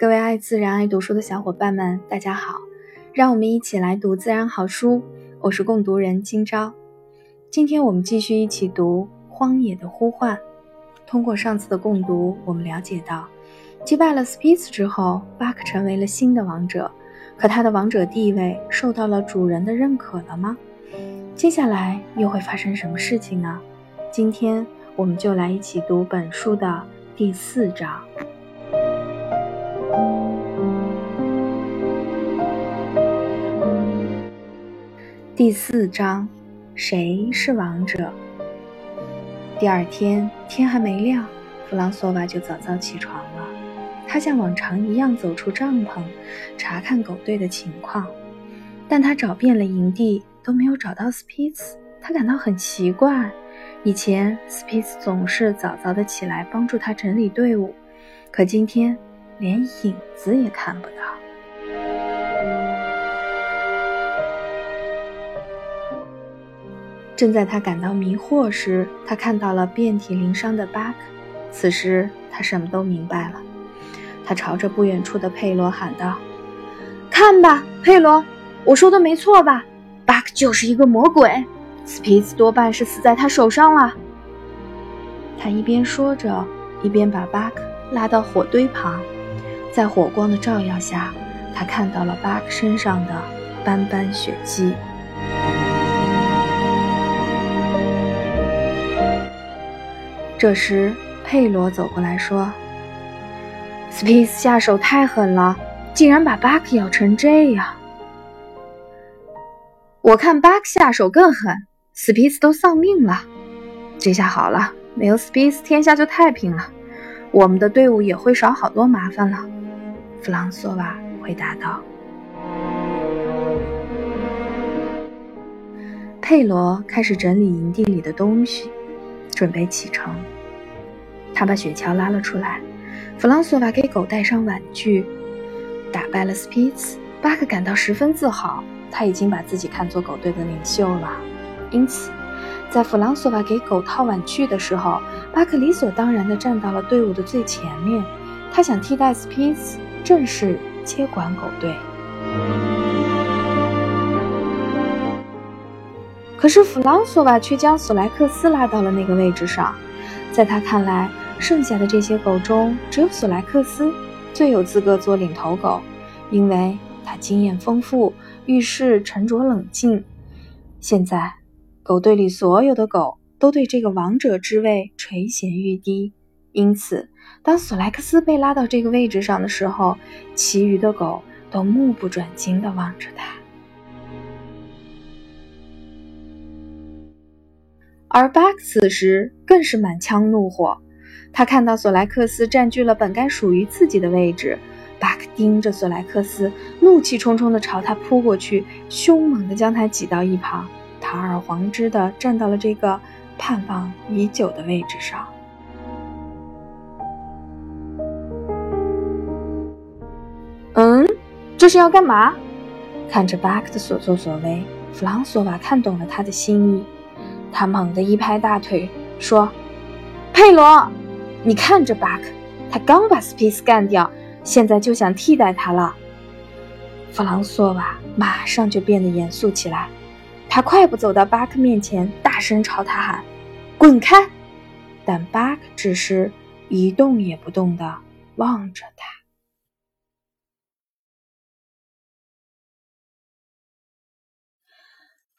各位爱自然、爱读书的小伙伴们，大家好！让我们一起来读自然好书。我是共读人今朝。今天我们继续一起读《荒野的呼唤》。通过上次的共读，我们了解到，击败了 Spitz 之后，巴克成为了新的王者。可他的王者地位受到了主人的认可了吗？接下来又会发生什么事情呢？今天我们就来一起读本书的第四章。第四章，谁是王者？第二天天还没亮，弗朗索瓦就早早起床了。他像往常一样走出帐篷，查看狗队的情况。但他找遍了营地，都没有找到斯皮茨。他感到很奇怪。以前斯皮茨总是早早的起来帮助他整理队伍，可今天连影子也看不到。正在他感到迷惑时，他看到了遍体鳞伤的巴克。此时他什么都明白了。他朝着不远处的佩罗喊道：“看吧，佩罗，我说的没错吧？巴克就是一个魔鬼，斯皮茨多半是死在他手上了。”他一边说着，一边把巴克拉到火堆旁，在火光的照耀下，他看到了巴克身上的斑斑血迹。这时，佩罗走过来说：“斯皮斯下手太狠了，竟然把巴克咬成这样。我看巴克下手更狠，斯皮斯都丧命了。这下好了，没有斯皮斯，天下就太平了，我们的队伍也会少好多麻烦了。”弗朗索瓦回答道。佩罗开始整理营地里的东西。准备启程，他把雪橇拉了出来。弗朗索瓦给狗戴上玩具，打败了斯皮茨。巴克感到十分自豪，他已经把自己看作狗队的领袖了。因此，在弗朗索瓦给狗套玩具的时候，巴克理所当然地站到了队伍的最前面。他想替代斯皮茨，正式接管狗队。可是弗朗索瓦却将索莱克斯拉到了那个位置上，在他看来，剩下的这些狗中，只有索莱克斯最有资格做领头狗，因为他经验丰富，遇事沉着冷静。现在，狗队里所有的狗都对这个王者之位垂涎欲滴，因此，当索莱克斯被拉到这个位置上的时候，其余的狗都目不转睛地望着他。而巴克此时更是满腔怒火，他看到索莱克斯占据了本该属于自己的位置，巴克盯着索莱克斯，怒气冲冲地朝他扑过去，凶猛地将他挤到一旁，堂而皇之地站到了这个盼望已久的位置上。嗯，这是要干嘛？看着巴克的所作所为，弗朗索瓦看懂了他的心意。他猛地一拍大腿，说：“佩罗，你看这巴克，他刚把斯皮斯干掉，现在就想替代他了。”弗朗索瓦马上就变得严肃起来，他快步走到巴克面前，大声朝他喊：“滚开！”但巴克只是一动也不动地望着他。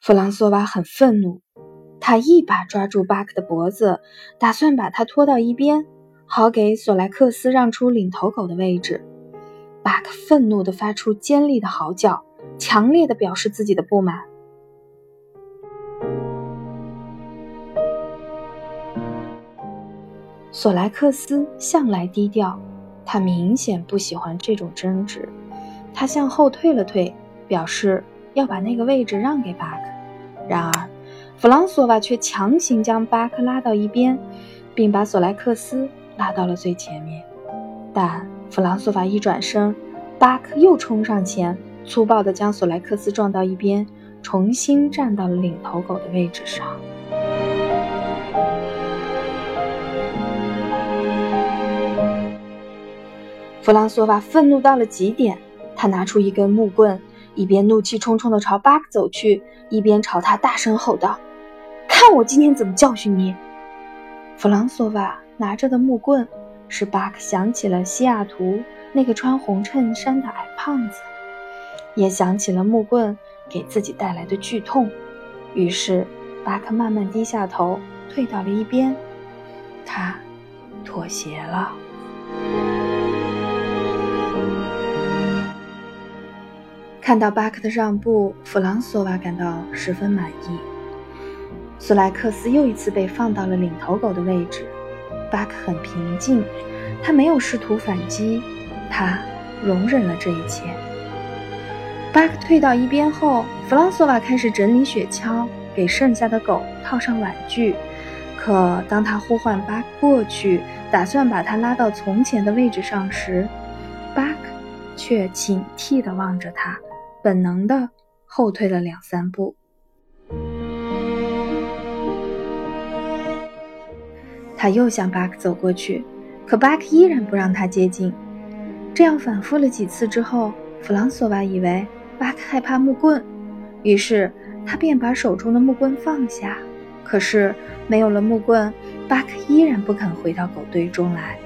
弗朗索瓦很愤怒。他一把抓住巴克的脖子，打算把他拖到一边，好给索莱克斯让出领头狗的位置。巴克愤怒地发出尖利的嚎叫，强烈地表示自己的不满。索莱克斯向来低调，他明显不喜欢这种争执。他向后退了退，表示要把那个位置让给巴克。然而，弗朗索瓦却强行将巴克拉到一边，并把索莱克斯拉到了最前面。但弗朗索瓦一转身，巴克又冲上前，粗暴地将索莱克斯撞到一边，重新站到了领头狗的位置上。弗朗索瓦愤怒到了极点，他拿出一根木棍，一边怒气冲冲地朝巴克走去，一边朝他大声吼道：“看我今天怎么教训你！”弗朗索瓦拿着的木棍，使巴克想起了西雅图那个穿红衬衫的矮胖子，也想起了木棍给自己带来的剧痛。于是，巴克慢慢低下头，退到了一边，他妥协了。看到巴克的让步，弗朗索瓦感到十分满意。苏莱克斯又一次被放到了领头狗的位置。巴克很平静，他没有试图反击，他容忍了这一切。巴克退到一边后，弗朗索瓦开始整理雪橇，给剩下的狗套上玩具。可当他呼唤巴克过去，打算把他拉到从前的位置上时，巴克却警惕地望着他。本能的后退了两三步，他又向巴克走过去，可巴克依然不让他接近。这样反复了几次之后，弗朗索瓦以为巴克害怕木棍，于是他便把手中的木棍放下。可是没有了木棍，巴克依然不肯回到狗堆中来。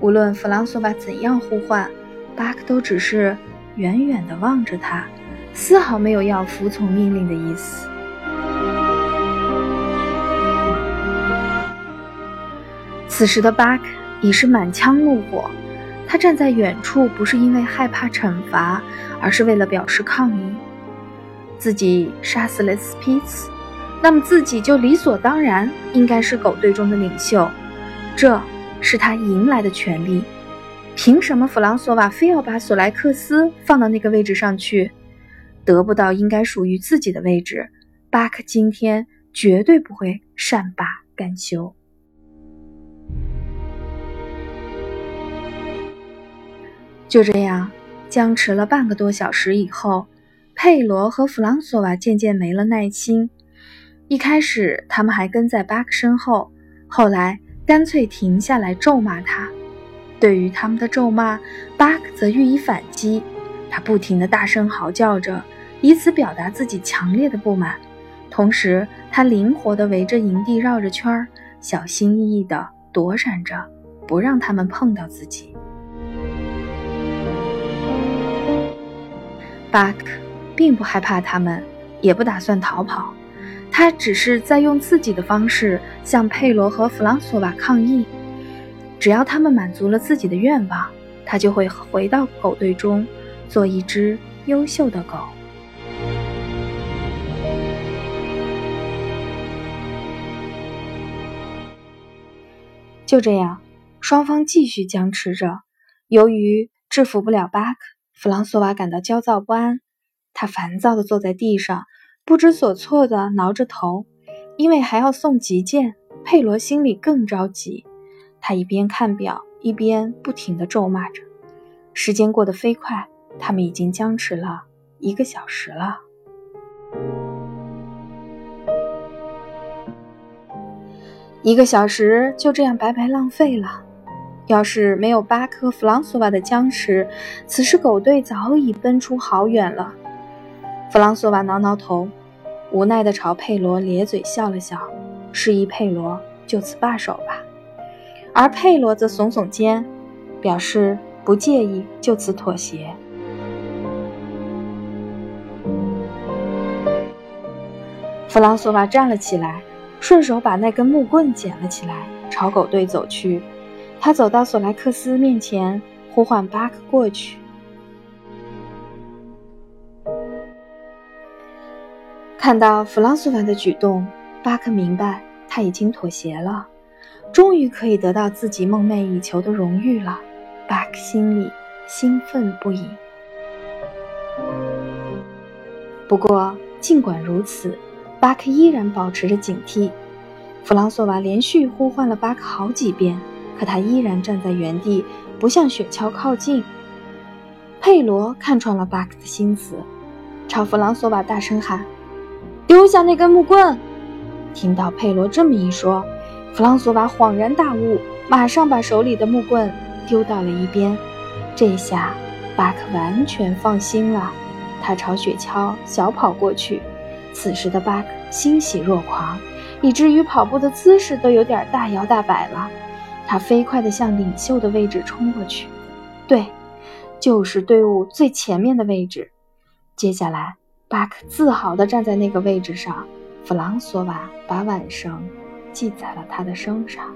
无论弗朗索瓦怎样呼唤，巴克都只是。远远地望着他，丝毫没有要服从命令的意思。此时的巴克已是满腔怒火，他站在远处，不是因为害怕惩罚，而是为了表示抗议。自己杀死了斯皮茨，那么自己就理所当然应该是狗队中的领袖，这是他赢来的权利。凭什么弗朗索瓦非要把索莱克斯放到那个位置上去？得不到应该属于自己的位置，巴克今天绝对不会善罢甘休。就这样僵持了半个多小时以后，佩罗和弗朗索瓦渐渐没了耐心。一开始他们还跟在巴克身后，后来干脆停下来咒骂他。对于他们的咒骂，巴克则予以反击。他不停地大声嚎叫着，以此表达自己强烈的不满。同时，他灵活地围着营地绕着圈儿，小心翼翼地躲闪着，不让他们碰到自己。巴克并不害怕他们，也不打算逃跑，他只是在用自己的方式向佩罗和弗朗索瓦抗议。只要他们满足了自己的愿望，他就会回到狗队中，做一只优秀的狗。就这样，双方继续僵持着。由于制服不了巴克，弗朗索瓦感到焦躁不安。他烦躁地坐在地上，不知所措地挠着头，因为还要送急件。佩罗心里更着急。他一边看表，一边不停地咒骂着。时间过得飞快，他们已经僵持了一个小时了。一个小时就这样白白浪费了。要是没有巴克·弗朗索瓦的僵持，此时狗队早已奔出好远了。弗朗索瓦挠挠头，无奈地朝佩罗咧嘴笑了笑，示意佩罗就此罢手吧。而佩罗则耸耸肩，表示不介意就此妥协。弗朗索瓦站了起来，顺手把那根木棍捡了起来，朝狗队走去。他走到索莱克斯面前，呼唤巴克过去。看到弗朗索瓦的举动，巴克明白他已经妥协了。终于可以得到自己梦寐以求的荣誉了，巴克心里兴奋不已。不过，尽管如此，巴克依然保持着警惕。弗朗索瓦连续呼唤了巴克好几遍，可他依然站在原地，不向雪橇靠近。佩罗看穿了巴克的心思，朝弗朗索瓦大声喊：“丢下那根木棍！”听到佩罗这么一说，弗朗索瓦恍然大悟，马上把手里的木棍丢到了一边。这下巴克完全放心了，他朝雪橇小跑过去。此时的巴克欣喜若狂，以至于跑步的姿势都有点大摇大摆了。他飞快地向领袖的位置冲过去，对，就是队伍最前面的位置。接下来，巴克自豪地站在那个位置上。弗朗索瓦把晚绳系在了他的身上。